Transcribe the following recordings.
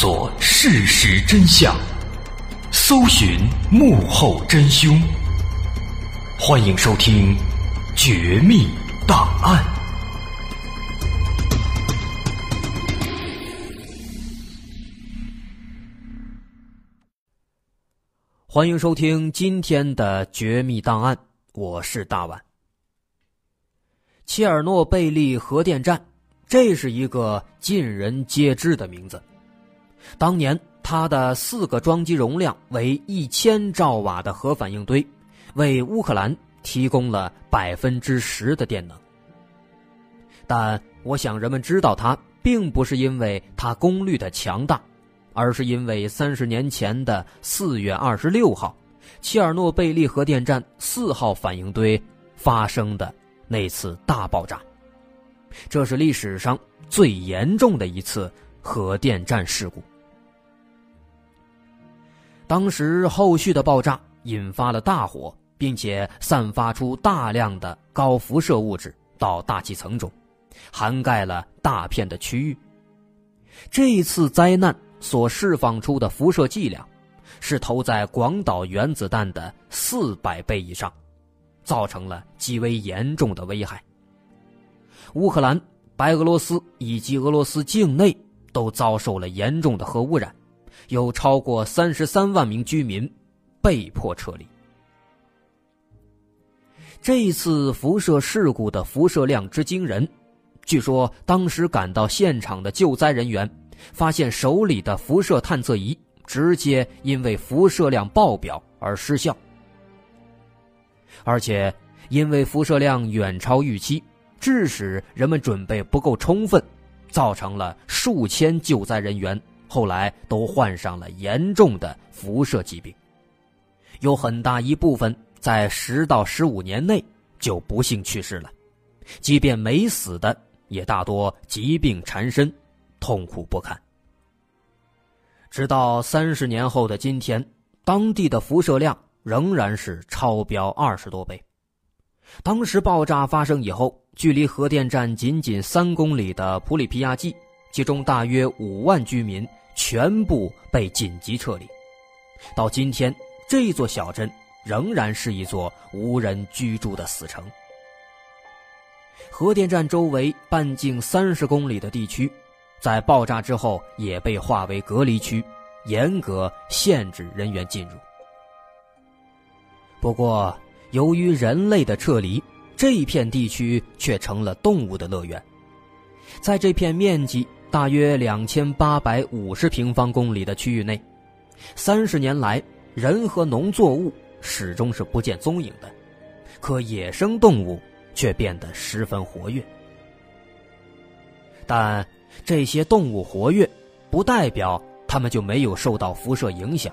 索事实真相，搜寻幕后真凶。欢迎收听《绝密档案》，欢迎收听今天的《绝密档案》，我是大碗。切尔诺贝利核电站，这是一个尽人皆知的名字。当年，它的四个装机容量为一千兆瓦的核反应堆，为乌克兰提供了百分之十的电能。但我想，人们知道它，并不是因为它功率的强大，而是因为三十年前的四月二十六号，切尔诺贝利核电站四号反应堆发生的那次大爆炸。这是历史上最严重的一次核电站事故。当时后续的爆炸引发了大火，并且散发出大量的高辐射物质到大气层中，涵盖了大片的区域。这一次灾难所释放出的辐射剂量，是投在广岛原子弹的四百倍以上，造成了极为严重的危害。乌克兰、白俄罗斯以及俄罗斯境内都遭受了严重的核污染。有超过三十三万名居民被迫撤离。这次辐射事故的辐射量之惊人，据说当时赶到现场的救灾人员发现手里的辐射探测仪直接因为辐射量爆表而失效，而且因为辐射量远超预期，致使人们准备不够充分，造成了数千救灾人员。后来都患上了严重的辐射疾病，有很大一部分在十到十五年内就不幸去世了，即便没死的，也大多疾病缠身，痛苦不堪。直到三十年后的今天，当地的辐射量仍然是超标二十多倍。当时爆炸发生以后，距离核电站仅仅三公里的普里皮亚季，其中大约五万居民。全部被紧急撤离。到今天，这座小镇仍然是一座无人居住的死城。核电站周围半径三十公里的地区，在爆炸之后也被划为隔离区，严格限制人员进入。不过，由于人类的撤离，这片地区却成了动物的乐园。在这片面积。大约两千八百五十平方公里的区域内，三十年来，人和农作物始终是不见踪影的，可野生动物却变得十分活跃。但这些动物活跃，不代表它们就没有受到辐射影响。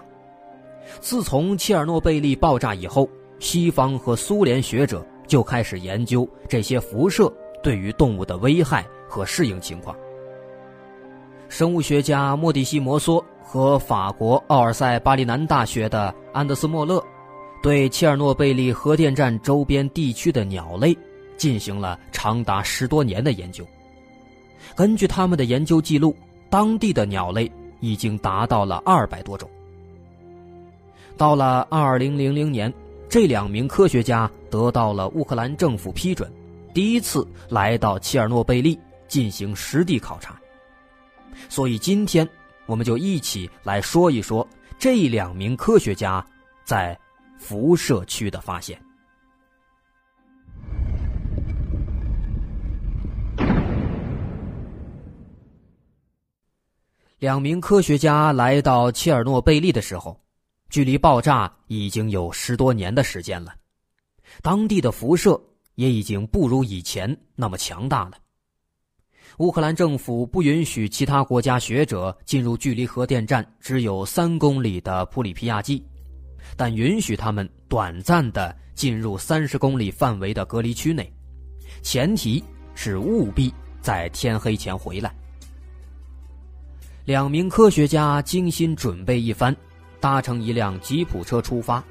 自从切尔诺贝利爆炸以后，西方和苏联学者就开始研究这些辐射对于动物的危害和适应情况。生物学家莫蒂西摩梭和法国奥尔塞巴利南大学的安德斯莫勒，对切尔诺贝利核电站周边地区的鸟类进行了长达十多年的研究。根据他们的研究记录，当地的鸟类已经达到了二百多种。到了二零零零年，这两名科学家得到了乌克兰政府批准，第一次来到切尔诺贝利进行实地考察。所以今天，我们就一起来说一说这两名科学家在辐射区的发现。两名科学家来到切尔诺贝利的时候，距离爆炸已经有十多年的时间了，当地的辐射也已经不如以前那么强大了。乌克兰政府不允许其他国家学者进入距离核电站只有三公里的普里皮亚季，但允许他们短暂的进入三十公里范围的隔离区内，前提是务必在天黑前回来。两名科学家精心准备一番，搭乘一辆吉普车出发，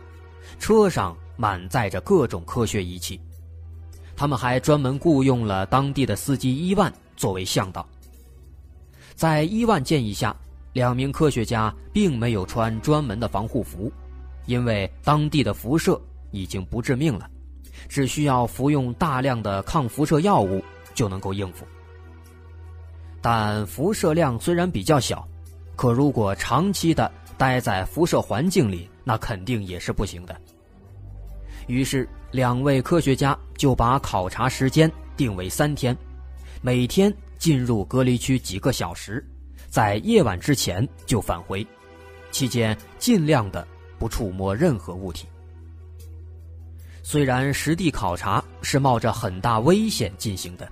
车上满载着各种科学仪器，他们还专门雇佣了当地的司机伊万。作为向导，在伊万建议下，两名科学家并没有穿专门的防护服，因为当地的辐射已经不致命了，只需要服用大量的抗辐射药物就能够应付。但辐射量虽然比较小，可如果长期的待在辐射环境里，那肯定也是不行的。于是，两位科学家就把考察时间定为三天，每天进入隔离区几个小时。在夜晚之前就返回，期间尽量的不触摸任何物体。虽然实地考察是冒着很大危险进行的，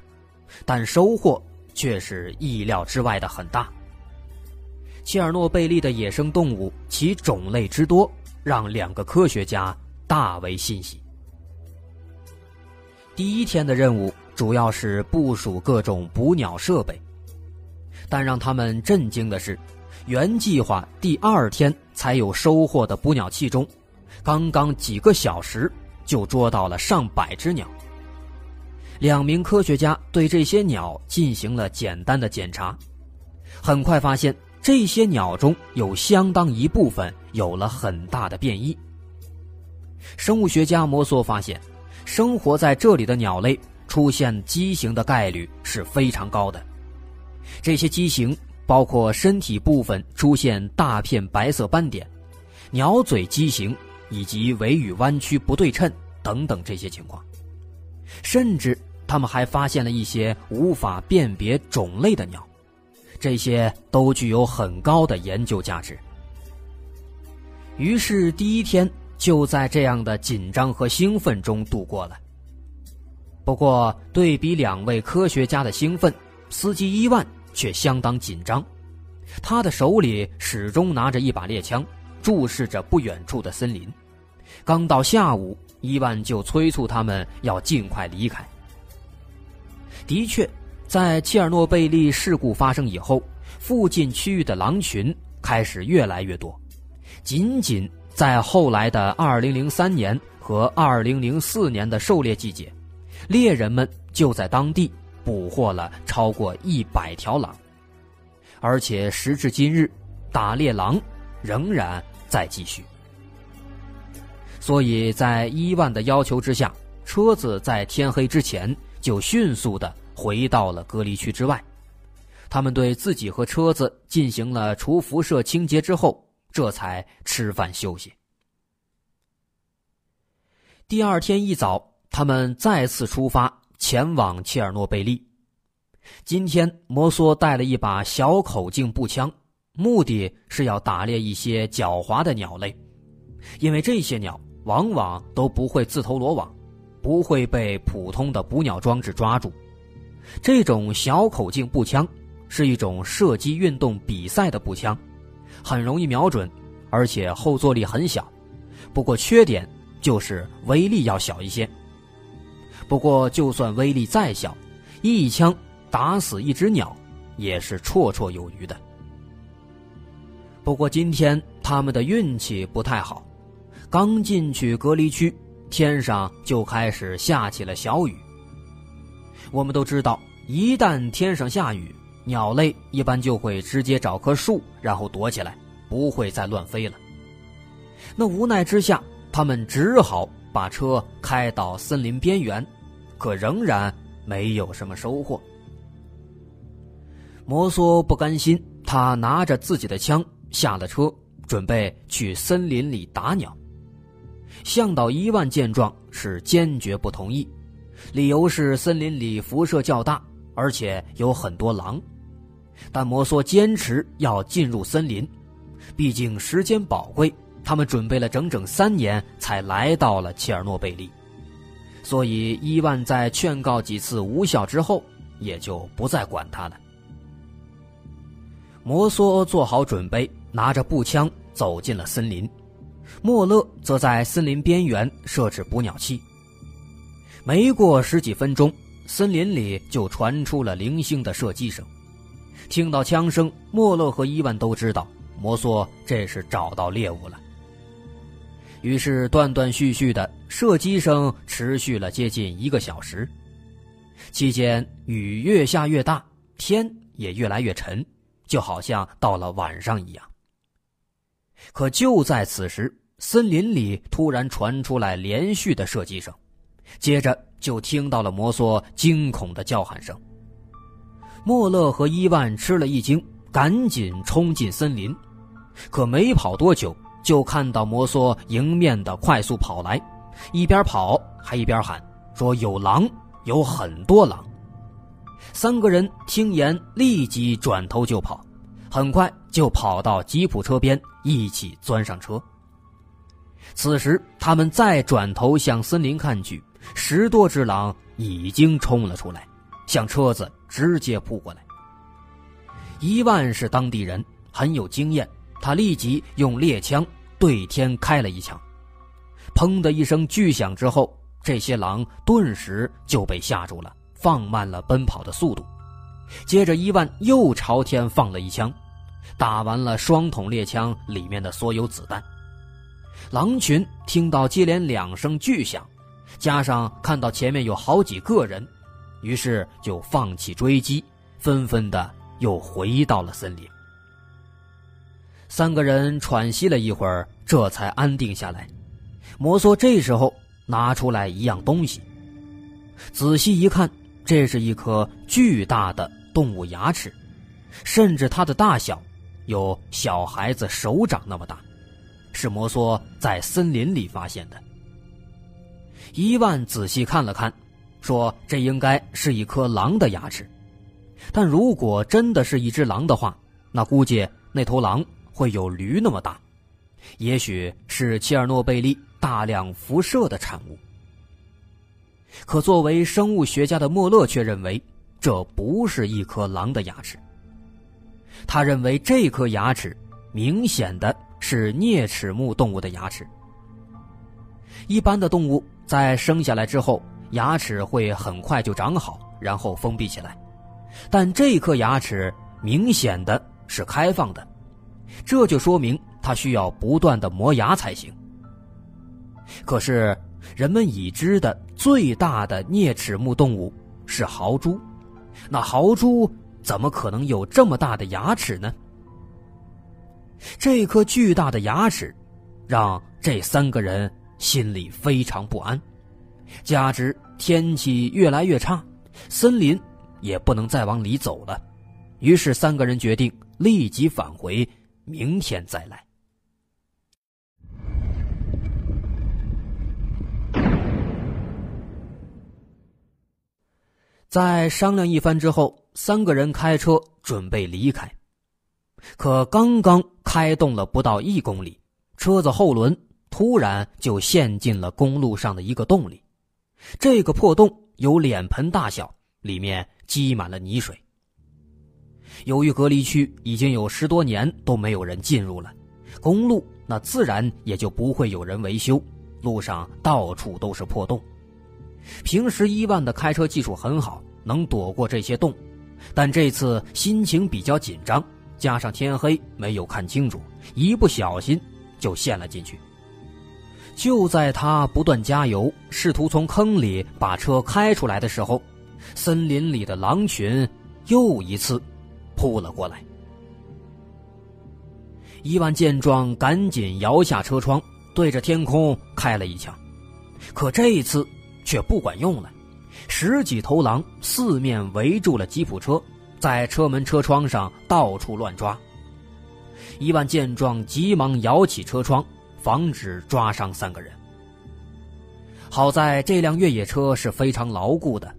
但收获却是意料之外的很大。切尔诺贝利的野生动物其种类之多，让两个科学家大为欣喜。第一天的任务主要是部署各种捕鸟设备。但让他们震惊的是，原计划第二天才有收获的捕鸟器中，刚刚几个小时就捉到了上百只鸟。两名科学家对这些鸟进行了简单的检查，很快发现这些鸟中有相当一部分有了很大的变异。生物学家摩梭发现，生活在这里的鸟类出现畸形的概率是非常高的。这些畸形包括身体部分出现大片白色斑点、鸟嘴畸形以及尾羽弯曲不对称等等这些情况。甚至他们还发现了一些无法辨别种类的鸟，这些都具有很高的研究价值。于是第一天就在这样的紧张和兴奋中度过了。不过，对比两位科学家的兴奋，司机伊万。却相当紧张，他的手里始终拿着一把猎枪，注视着不远处的森林。刚到下午，伊万就催促他们要尽快离开。的确，在切尔诺贝利事故发生以后，附近区域的狼群开始越来越多。仅仅在后来的2003年和2004年的狩猎季节，猎人们就在当地。捕获了超过一百条狼，而且时至今日，打猎狼仍然在继续。所以在伊万的要求之下，车子在天黑之前就迅速的回到了隔离区之外。他们对自己和车子进行了除辐射清洁之后，这才吃饭休息。第二天一早，他们再次出发。前往切尔诺贝利。今天，摩梭带了一把小口径步枪，目的是要打猎一些狡猾的鸟类，因为这些鸟往往都不会自投罗网，不会被普通的捕鸟装置抓住。这种小口径步枪是一种射击运动比赛的步枪，很容易瞄准，而且后坐力很小。不过缺点就是威力要小一些。不过，就算威力再小，一枪打死一只鸟，也是绰绰有余的。不过今天他们的运气不太好，刚进去隔离区，天上就开始下起了小雨。我们都知道，一旦天上下雨，鸟类一般就会直接找棵树，然后躲起来，不会再乱飞了。那无奈之下，他们只好把车开到森林边缘。可仍然没有什么收获。摩梭不甘心，他拿着自己的枪下了车，准备去森林里打鸟。向导伊万见状是坚决不同意，理由是森林里辐射较大，而且有很多狼。但摩梭坚持要进入森林，毕竟时间宝贵，他们准备了整整三年才来到了切尔诺贝利。所以，伊万在劝告几次无效之后，也就不再管他了。摩梭做好准备，拿着步枪走进了森林。莫勒则在森林边缘设置捕鸟器。没过十几分钟，森林里就传出了零星的射击声。听到枪声，莫勒和伊万都知道摩梭这是找到猎物了。于是，断断续续的射击声持续了接近一个小时，期间雨越下越大，天也越来越沉，就好像到了晚上一样。可就在此时，森林里突然传出来连续的射击声，接着就听到了摩梭惊恐的叫喊声。莫勒和伊万吃了一惊，赶紧冲进森林，可没跑多久，就看到摩梭迎面的快速跑来，一边跑还一边喊说：“有狼，有很多狼。”三个人听言，立即转头就跑，很快就跑到吉普车边，一起钻上车。此时，他们再转头向森林看去，十多只狼已经冲了出来，向车子直接扑过来。伊万是当地人，很有经验，他立即用猎枪对天开了一枪，砰的一声巨响之后，这些狼顿时就被吓住了。放慢了奔跑的速度，接着伊万又朝天放了一枪，打完了双筒猎枪里面的所有子弹。狼群听到接连两声巨响，加上看到前面有好几个人，于是就放弃追击，纷纷的又回到了森林。三个人喘息了一会儿，这才安定下来。摩梭这时候拿出来一样东西，仔细一看。这是一颗巨大的动物牙齿，甚至它的大小有小孩子手掌那么大，是摩梭在森林里发现的。伊万仔细看了看，说：“这应该是一颗狼的牙齿，但如果真的是一只狼的话，那估计那头狼会有驴那么大，也许是切尔诺贝利大量辐射的产物。”可作为生物学家的莫勒却认为，这不是一颗狼的牙齿。他认为这颗牙齿明显的是啮齿目动物的牙齿。一般的动物在生下来之后，牙齿会很快就长好，然后封闭起来，但这颗牙齿明显的是开放的，这就说明它需要不断的磨牙才行。可是。人们已知的最大的啮齿目动物是豪猪，那豪猪怎么可能有这么大的牙齿呢？这颗巨大的牙齿，让这三个人心里非常不安。加之天气越来越差，森林也不能再往里走了，于是三个人决定立即返回，明天再来。在商量一番之后，三个人开车准备离开。可刚刚开动了不到一公里，车子后轮突然就陷进了公路上的一个洞里。这个破洞有脸盆大小，里面积满了泥水。由于隔离区已经有十多年都没有人进入了，公路那自然也就不会有人维修，路上到处都是破洞。平时伊万的开车技术很好，能躲过这些洞，但这次心情比较紧张，加上天黑没有看清楚，一不小心就陷了进去。就在他不断加油，试图从坑里把车开出来的时候，森林里的狼群又一次扑了过来。伊万见状，赶紧摇下车窗，对着天空开了一枪，可这一次。却不管用了，十几头狼四面围住了吉普车，在车门车窗上到处乱抓。伊万见状，急忙摇起车窗，防止抓伤三个人。好在这辆越野车是非常牢固的，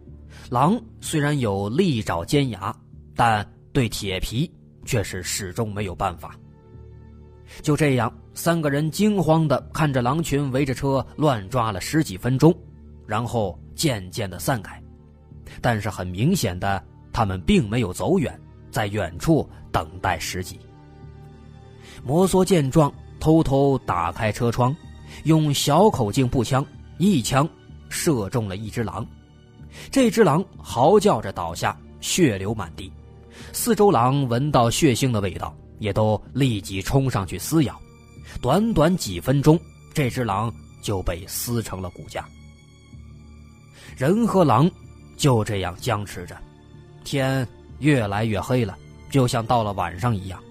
狼虽然有利爪尖牙，但对铁皮却是始终没有办法。就这样，三个人惊慌地看着狼群围着车乱抓了十几分钟。然后渐渐的散开，但是很明显的，他们并没有走远，在远处等待时机。摩梭见状，偷偷打开车窗，用小口径步枪一枪射中了一只狼。这只狼嚎叫着倒下，血流满地。四周狼闻到血腥的味道，也都立即冲上去撕咬。短短几分钟，这只狼就被撕成了骨架。人和狼就这样僵持着，天越来越黑了，就像到了晚上一样。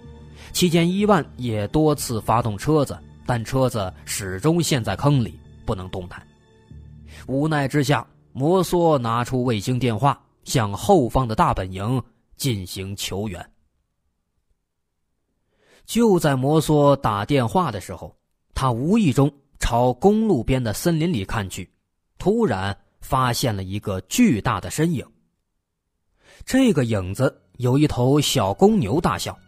期间，伊万也多次发动车子，但车子始终陷在坑里，不能动弹。无奈之下，摩梭拿出卫星电话，向后方的大本营进行求援。就在摩梭打电话的时候，他无意中朝公路边的森林里看去，突然发现了一个巨大的身影。这个影子有一头小公牛大小，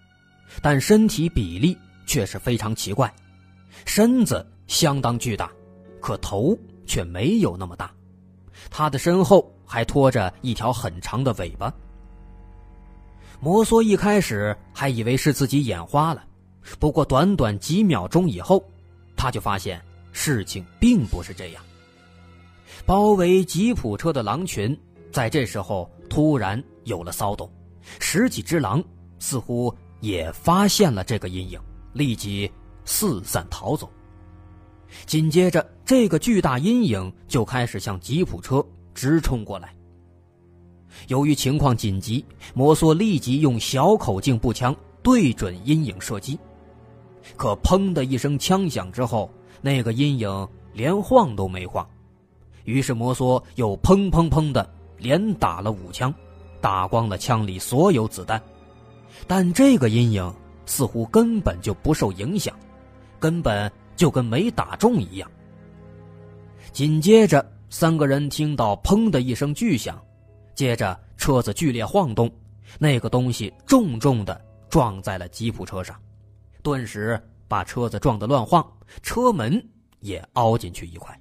但身体比例却是非常奇怪，身子相当巨大，可头却没有那么大。他的身后还拖着一条很长的尾巴。摩梭一开始还以为是自己眼花了，不过短短几秒钟以后，他就发现事情并不是这样。包围吉普车的狼群在这时候突然有了骚动，十几只狼似乎也发现了这个阴影，立即四散逃走。紧接着，这个巨大阴影就开始向吉普车直冲过来。由于情况紧急，摩梭立即用小口径步枪对准阴影射击。可砰的一声枪响之后，那个阴影连晃都没晃。于是摩梭又砰砰砰的连打了五枪，打光了枪里所有子弹。但这个阴影似乎根本就不受影响，根本就跟没打中一样。紧接着，三个人听到砰的一声巨响。接着，车子剧烈晃动，那个东西重重的撞在了吉普车上，顿时把车子撞得乱晃，车门也凹进去一块。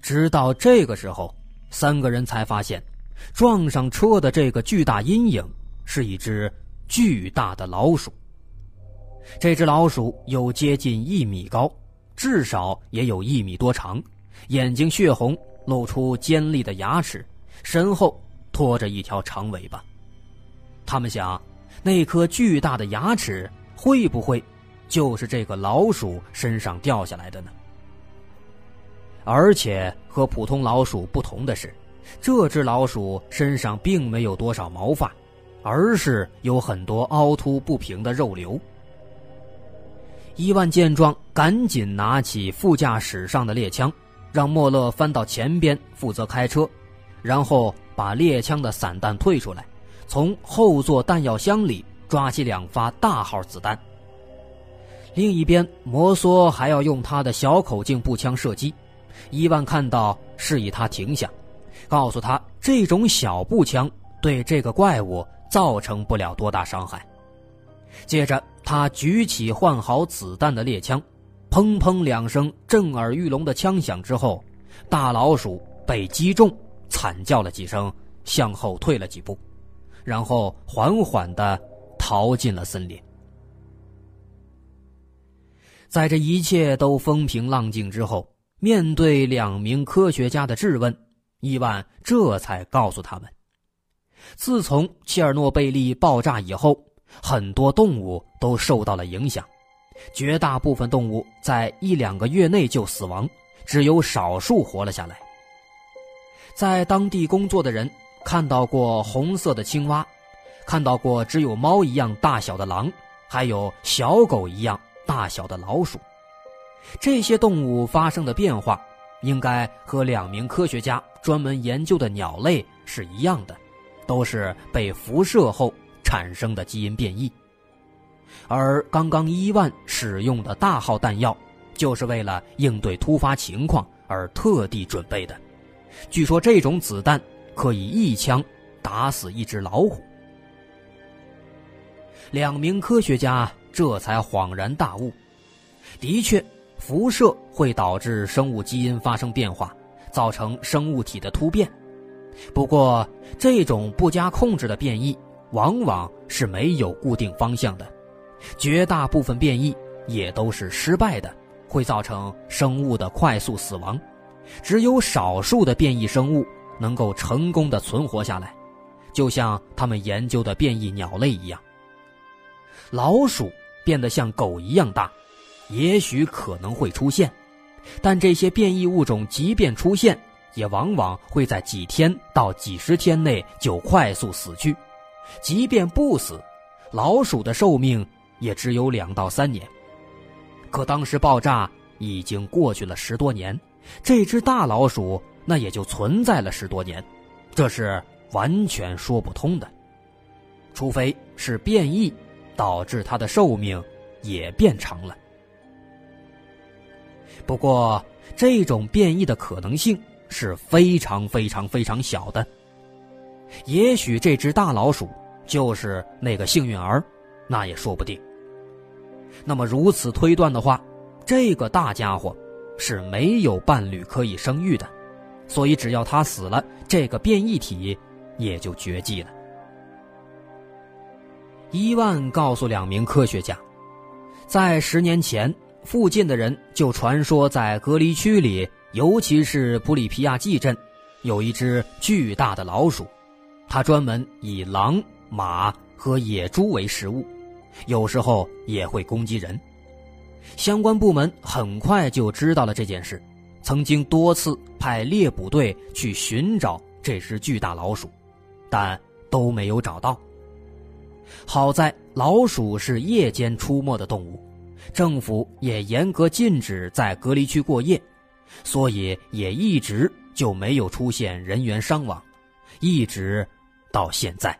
直到这个时候，三个人才发现，撞上车的这个巨大阴影是一只巨大的老鼠。这只老鼠有接近一米高，至少也有一米多长，眼睛血红，露出尖利的牙齿。身后拖着一条长尾巴，他们想，那颗巨大的牙齿会不会就是这个老鼠身上掉下来的呢？而且和普通老鼠不同的是，这只老鼠身上并没有多少毛发，而是有很多凹凸不平的肉瘤。伊万见状，赶紧拿起副驾驶上的猎枪，让莫勒翻到前边负责开车。然后把猎枪的散弹退出来，从后座弹药箱里抓起两发大号子弹。另一边，摩梭还要用他的小口径步枪射击。伊万看到，示意他停下，告诉他这种小步枪对这个怪物造成不了多大伤害。接着，他举起换好子弹的猎枪，砰砰两声震耳欲聋的枪响之后，大老鼠被击中。惨叫了几声，向后退了几步，然后缓缓的逃进了森林。在这一切都风平浪静之后，面对两名科学家的质问，伊万这才告诉他们：自从切尔诺贝利爆炸以后，很多动物都受到了影响，绝大部分动物在一两个月内就死亡，只有少数活了下来。在当地工作的人看到过红色的青蛙，看到过只有猫一样大小的狼，还有小狗一样大小的老鼠。这些动物发生的变化，应该和两名科学家专门研究的鸟类是一样的，都是被辐射后产生的基因变异。而刚刚伊万使用的大号弹药，就是为了应对突发情况而特地准备的。据说这种子弹可以一枪打死一只老虎。两名科学家这才恍然大悟：的确，辐射会导致生物基因发生变化，造成生物体的突变。不过，这种不加控制的变异往往是没有固定方向的，绝大部分变异也都是失败的，会造成生物的快速死亡。只有少数的变异生物能够成功的存活下来，就像他们研究的变异鸟类一样。老鼠变得像狗一样大，也许可能会出现，但这些变异物种即便出现，也往往会在几天到几十天内就快速死去，即便不死，老鼠的寿命也只有两到三年。可当时爆炸已经过去了十多年，这只大老鼠那也就存在了十多年，这是完全说不通的。除非是变异导致它的寿命也变长了。不过，这种变异的可能性是非常非常非常小的。也许这只大老鼠就是那个幸运儿，那也说不定。那么如此推断的话，这个大家伙是没有伴侣可以生育的，所以只要他死了，这个变异体也就绝迹了。伊万告诉两名科学家，在十年前，附近的人就传说在隔离区里，尤其是普里皮亚季镇，有一只巨大的老鼠，它专门以狼、马和野猪为食物。有时候也会攻击人。相关部门很快就知道了这件事，曾经多次派猎捕队去寻找这只巨大老鼠，但都没有找到。好在老鼠是夜间出没的动物，政府也严格禁止在隔离区过夜，所以也一直就没有出现人员伤亡，一直到现在。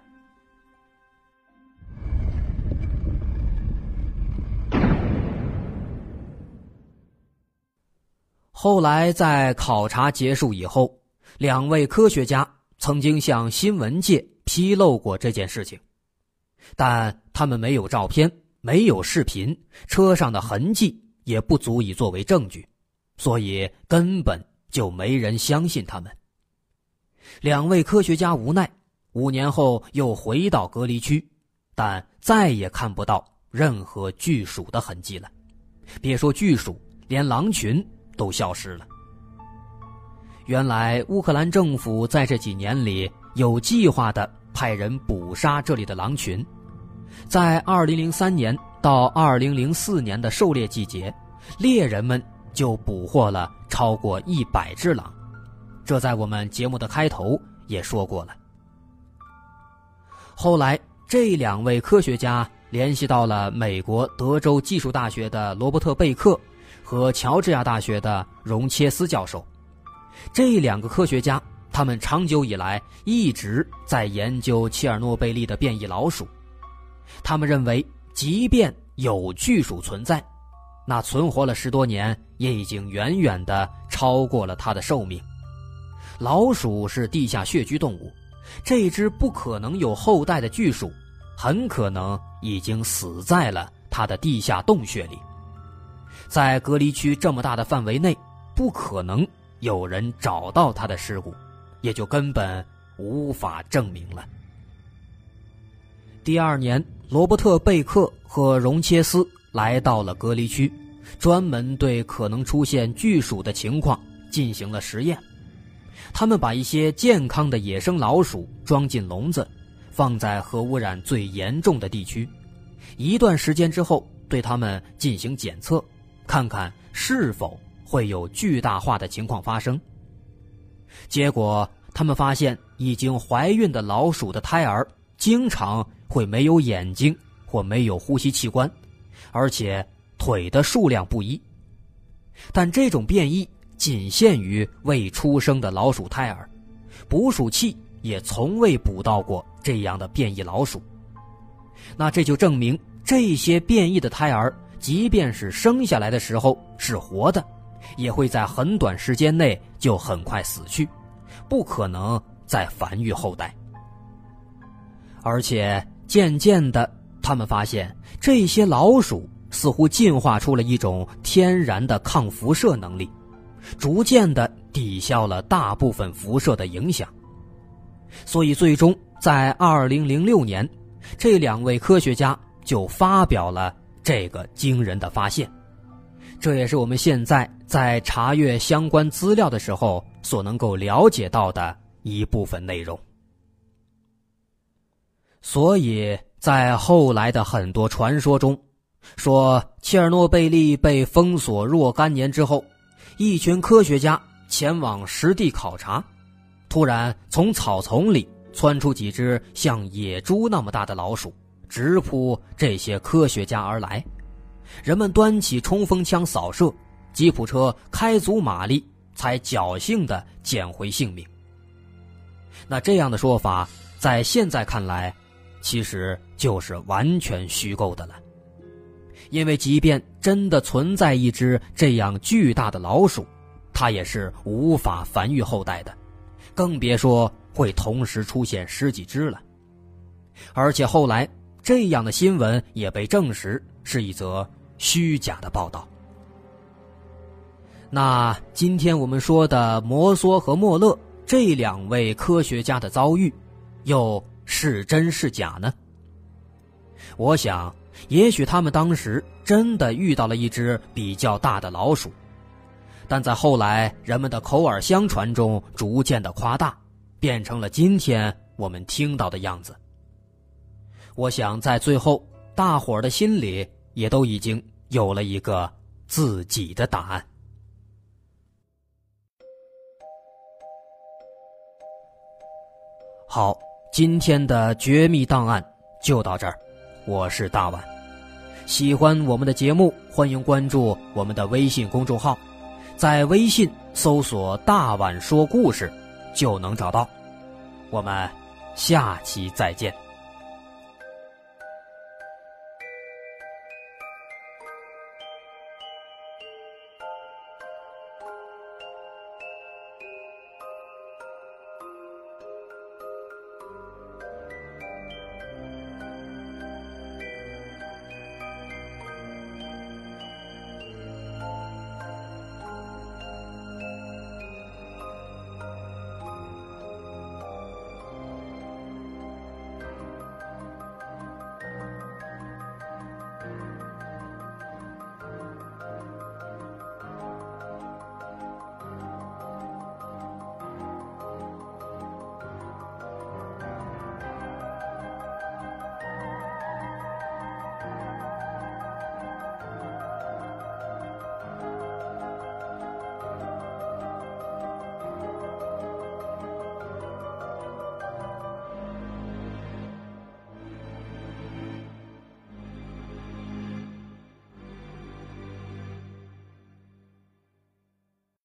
后来，在考察结束以后，两位科学家曾经向新闻界披露过这件事情，但他们没有照片，没有视频，车上的痕迹也不足以作为证据，所以根本就没人相信他们。两位科学家无奈，五年后又回到隔离区，但再也看不到任何巨鼠的痕迹了，别说巨鼠，连狼群。都消失了。原来乌克兰政府在这几年里有计划的派人捕杀这里的狼群，在2003年到2004年的狩猎季节，猎人们就捕获了超过一百只狼。这在我们节目的开头也说过了。后来，这两位科学家联系到了美国德州技术大学的罗伯特·贝克。和乔治亚大学的荣切斯教授，这两个科学家，他们长久以来一直在研究切尔诺贝利的变异老鼠。他们认为，即便有巨鼠存在，那存活了十多年，也已经远远的超过了它的寿命。老鼠是地下穴居动物，这只不可能有后代的巨鼠，很可能已经死在了它的地下洞穴里。在隔离区这么大的范围内，不可能有人找到他的尸骨，也就根本无法证明了。第二年，罗伯特·贝克和荣切斯来到了隔离区，专门对可能出现巨鼠的情况进行了实验。他们把一些健康的野生老鼠装进笼子，放在核污染最严重的地区，一段时间之后，对他们进行检测。看看是否会有巨大化的情况发生。结果，他们发现已经怀孕的老鼠的胎儿经常会没有眼睛或没有呼吸器官，而且腿的数量不一。但这种变异仅限于未出生的老鼠胎儿，捕鼠器也从未捕到过这样的变异老鼠。那这就证明这些变异的胎儿。即便是生下来的时候是活的，也会在很短时间内就很快死去，不可能再繁育后代。而且渐渐的，他们发现这些老鼠似乎进化出了一种天然的抗辐射能力，逐渐的抵消了大部分辐射的影响。所以，最终在2006年，这两位科学家就发表了。这个惊人的发现，这也是我们现在在查阅相关资料的时候所能够了解到的一部分内容。所以在后来的很多传说中，说切尔诺贝利被封锁若干年之后，一群科学家前往实地考察，突然从草丛里窜出几只像野猪那么大的老鼠，直扑这些科学家而来。人们端起冲锋枪扫射，吉普车开足马力，才侥幸的捡回性命。那这样的说法，在现在看来，其实就是完全虚构的了。因为即便真的存在一只这样巨大的老鼠，它也是无法繁育后代的，更别说会同时出现十几只了。而且后来这样的新闻也被证实是一则虚假的报道。那今天我们说的摩梭和莫勒这两位科学家的遭遇，又是真是假呢？我想。也许他们当时真的遇到了一只比较大的老鼠，但在后来人们的口耳相传中逐渐的夸大，变成了今天我们听到的样子。我想在最后，大伙儿的心里也都已经有了一个自己的答案。好，今天的绝密档案就到这儿。我是大碗，喜欢我们的节目，欢迎关注我们的微信公众号，在微信搜索“大碗说故事”就能找到。我们下期再见。